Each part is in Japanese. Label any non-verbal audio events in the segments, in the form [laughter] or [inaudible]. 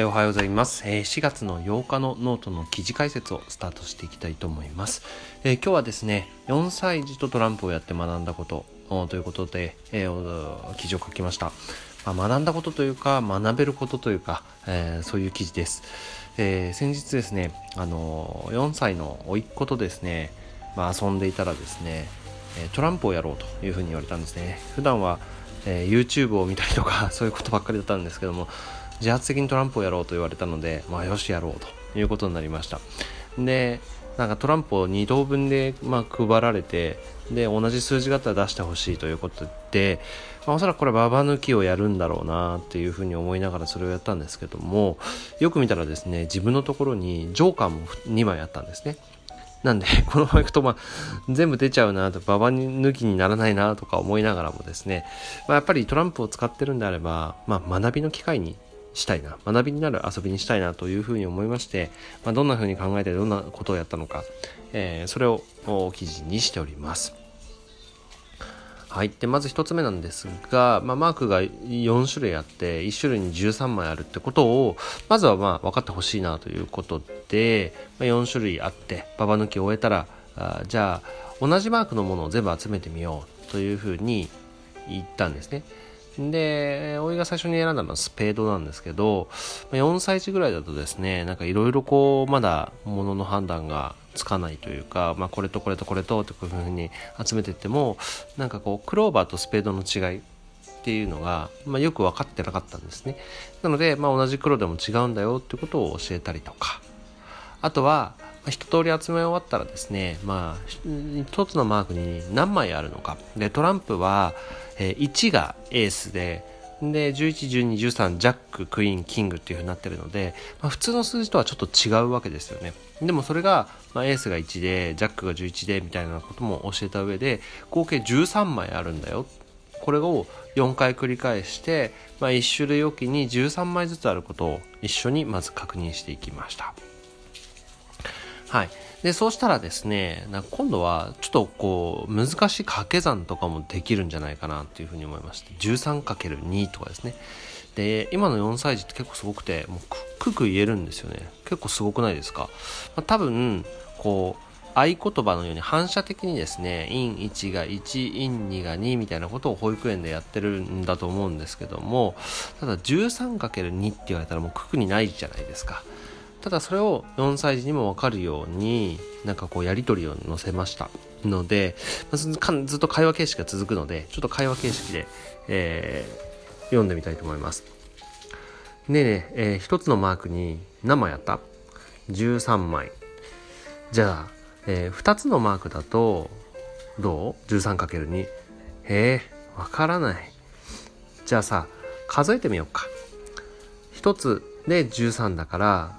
えおはようございます、え4月の8日のノートの記事解説をスタートしていきたいと思います、え今日はですね4歳児とトランプをやって学んだことということで、え記事を書きました、まあ、学んだことというか学べることというか、えそういう記事です、え先日ですねあの4歳の甥っ子とですね、まあ、遊んでいたらですねトランプをやろうというふうに言われたんですね。普段はえー、YouTube を見たりとか [laughs] そういうことばっかりだったんですけども自発的にトランプをやろうと言われたので、まあ、よしやろうということになりました。でなんかトランプを2等分で、まあ、配られてで同じ数字があったら出してほしいということで、まあ、おそらくこれババ抜きをやるんだろうなっていうふうに思いながらそれをやったんですけどもよく見たらですね自分のところにジョーカーも2枚あったんですね。なんで、[laughs] このままいくと、まあ、全部出ちゃうなと、ババ抜きにならないなとか思いながらもですね、まあ、やっぱりトランプを使ってるんであれば、まあ、学びの機会にしたいな、学びになる遊びにしたいなというふうに思いまして、まあ、どんなふうに考えてどんなことをやったのか、えー、それを記事にしております。はい。で、まず1つ目なんですが、まあ、マークが4種類あって、1種類に13枚あるってことを、まずはまあ分かってほしいなということで、まあ、4種類あって、ババ抜きを終えたら、あじゃあ、同じマークのものを全部集めてみようというふうに言ったんですね。で、おいが最初に選んだのはスペードなんですけど、4歳児ぐらいだとですね、なんかいろいろこう、まだ物の判断がつかないというか、まあ、これとこれとこれとってこういうふうに集めていってもなんかこうクローバーとスペードの違いっていうのが、まあ、よく分かってなかったんですねなので、まあ、同じ黒でも違うんだよってことを教えたりとかあとは一通り集め終わったらですね、まあ、一つのマークに何枚あるのか。で、トランプは、え、1がエースで、で、11、12、13、ジャック、クイーン、キングっていう風になってるので、まあ、普通の数字とはちょっと違うわけですよね。でもそれが、まあ、エースが1で、ジャックが11で、みたいなことも教えた上で、合計13枚あるんだよ。これを4回繰り返して、まあ、1種類おきに13枚ずつあることを一緒にまず確認していきました。はい。で、そうしたらですね、な今度はちょっとこう、難しい掛け算とかもできるんじゃないかなっていうふうに思いまして、13×2 とかですね。で、今の4歳児って結構すごくて、もうくく言えるんですよね。結構すごくないですか、まあ、多分、こう、合言葉のように反射的にですね、陰1が1、陰2が2みたいなことを保育園でやってるんだと思うんですけども、ただ 13×2 って言われたらもうくくにないじゃないですか。ただそれを4歳児にも分かるようになんかこうやり取りを載せました。のでまずっと会話形式が続くのでちょっと会話形式で、えー、読んでみたいと思います。ねえねええー、1つのマークに何枚あった ?13 枚。じゃあ、えー、2つのマークだとどう ?13×2 へえわからない。じゃあさ数えてみようか。1つで13だから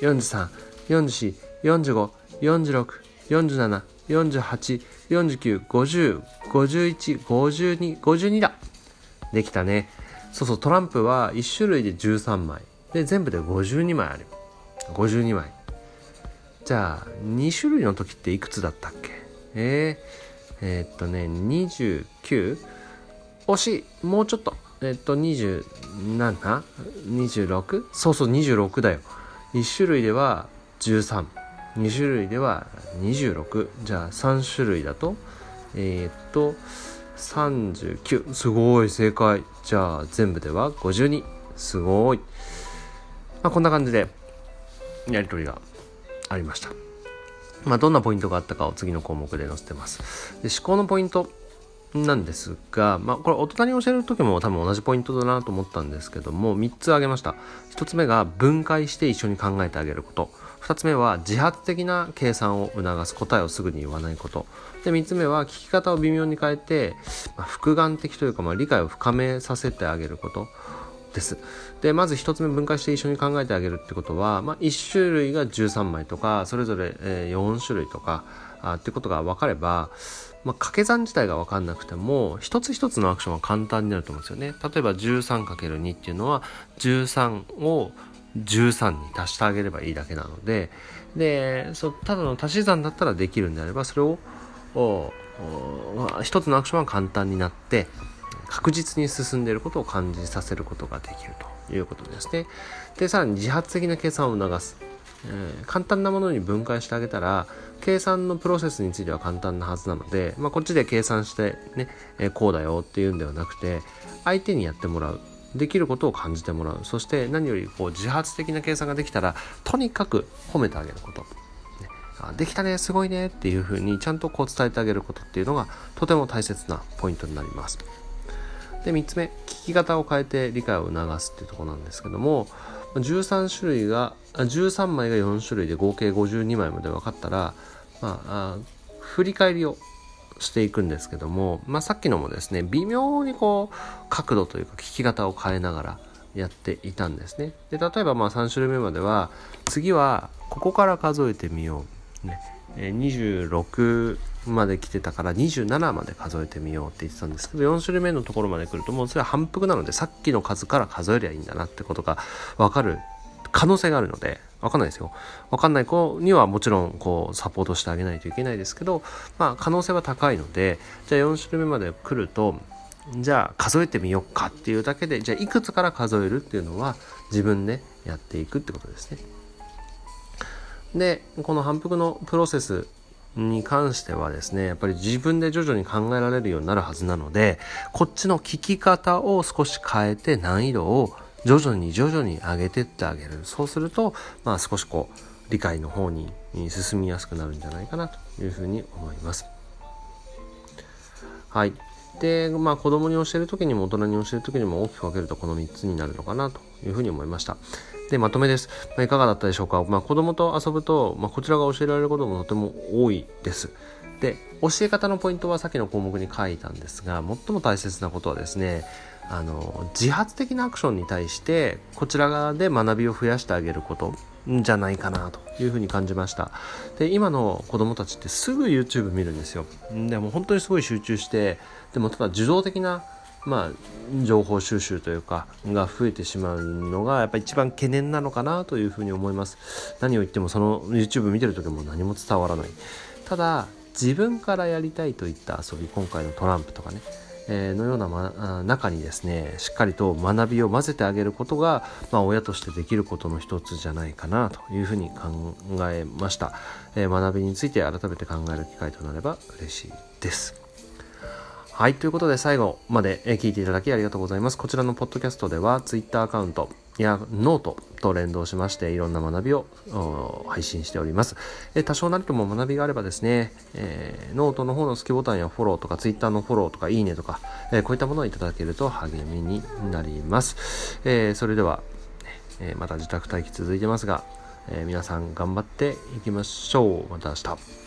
43、44、45、46、47、48、49、50、51、52、52だ。できたね。そうそう、トランプは1種類で13枚。で、全部で52枚ある。52枚。じゃあ、2種類の時っていくつだったっけ？えー、えー、っとね、29? 惜しい。もうちょっと。えー、っと、27?26? そうそう、26だよ。1種類では132種類では26じゃあ3種類だとえー、っと39すごい正解じゃあ全部では52すごい、まあ、こんな感じでやり取りがありました。まあ、どんなポイントがあったかを次の項目で載せてます。で思考のポイントなんですが、まあ、これ大人に教える時も多分同じポイントだなと思ったんですけども3つ挙げました。1つ目が分解して一緒に考えてあげること。2つ目は自発的な計算を促す答えをすぐに言わないこと。で3つ目は聞き方を微妙に変えて、まあ、複眼的というか、まあ、理解を深めさせてあげること。です。でまず1つ目分解して一緒に考えてあげるってことは、まあ、1種類が13枚とかそれぞれ4種類とかあってことが分かればまあ、掛け算自体が分かんなくても一つ一つのアクションは簡単になると思うんですよね。例えば 13×2 っていうのは13を13に足してあげればいいだけなのででそただの足し算だったらできるんであればそれを一つのアクションは簡単になって確実に進んでいることを感じさせることができるということですね。でさらに自発的な計算を促す。えー、簡単なものに分解してあげたら計算のプロセスについては簡単なはずなので、まあ、こっちで計算してね、えー、こうだよっていうんではなくて相手にやってもらう。できることを感じてもらう。そして何よりこう自発的な計算ができたらとにかく褒めてあげること、ね、あできたねすごいねっていうふうにちゃんとこう伝えてあげることっていうのがとても大切なポイントになります。で3つ目聞き方を変えて理解を促すっていうところなんですけども13種類が13枚が4種類で合計52枚まで分かったら、まあ、振り返りをしていくんですけども、まあ、さっきのもですね微妙にこう角度というか聞き方を変えながらやっていたんですね。で例えばまあ3種類目までは次はここから数えてみよう、ね、26まで来てたから27まで数えてみようって言ってたんですけど4種類目のところまで来るともうそれは反復なのでさっきの数から数えりゃいいんだなってことが分かる可能性があるので分かんないですよ分かんない子にはもちろんこうサポートしてあげないといけないですけどまあ可能性は高いのでじゃあ4種類目まで来るとじゃあ数えてみようかっていうだけでじゃあいくつから数えるっていうのは自分でやっていくってことですね。でこの反復のプロセスに関してはですねやっぱり自分で徐々に考えられるようになるはずなのでこっちの聞き方を少し変えて難易度を徐々に徐々に上げてってあげる。そうするとまあ少しこう理解の方に進みやすくなるんじゃないかなというふうに思います。はい。でまあ子供に教える時にも大人に教える時にも大きく分けるとこの3つになるのかなというふうに思いましたで、まとめです。まあ、いかがだったでしょうか？まあ、子供と遊ぶと、まあ、こちらが教えられることもとても多いです。で、教え方のポイントはさっきの項目に書いたんですが、最も大切なことはですね、あの、自発的なアクションに対して、こちら側で学びを増やしてあげることじゃないかなというふうに感じました。で、今の子供たちってすぐ YouTube 見るんですよ。でも本当にすごい集中して、でもただ受動的なまあ、情報収集というかが増えてしまうのがやっぱ一番懸念なのかなというふうに思います何を言ってもその YouTube 見てる時も何も伝わらないただ自分からやりたいといった遊び今回のトランプとかね、のような、ま、中にですねしっかりと学びを混ぜてあげることが、まあ、親としてできることの一つじゃないかなというふうに考えました、えー、学びについて改めて考える機会となれば嬉しいです。はい。ということで最後まで聞いていただきありがとうございます。こちらのポッドキャストでは Twitter アカウントやノートと連動しましていろんな学びを配信しております。え多少なりとも学びがあればですね、えー、ノートの方の好きボタンやフォローとか Twitter のフォローとかいいねとか、えー、こういったものをいただけると励みになります。えー、それでは、えまた自宅待機続いてますが、え皆さん頑張っていきましょう。また明日。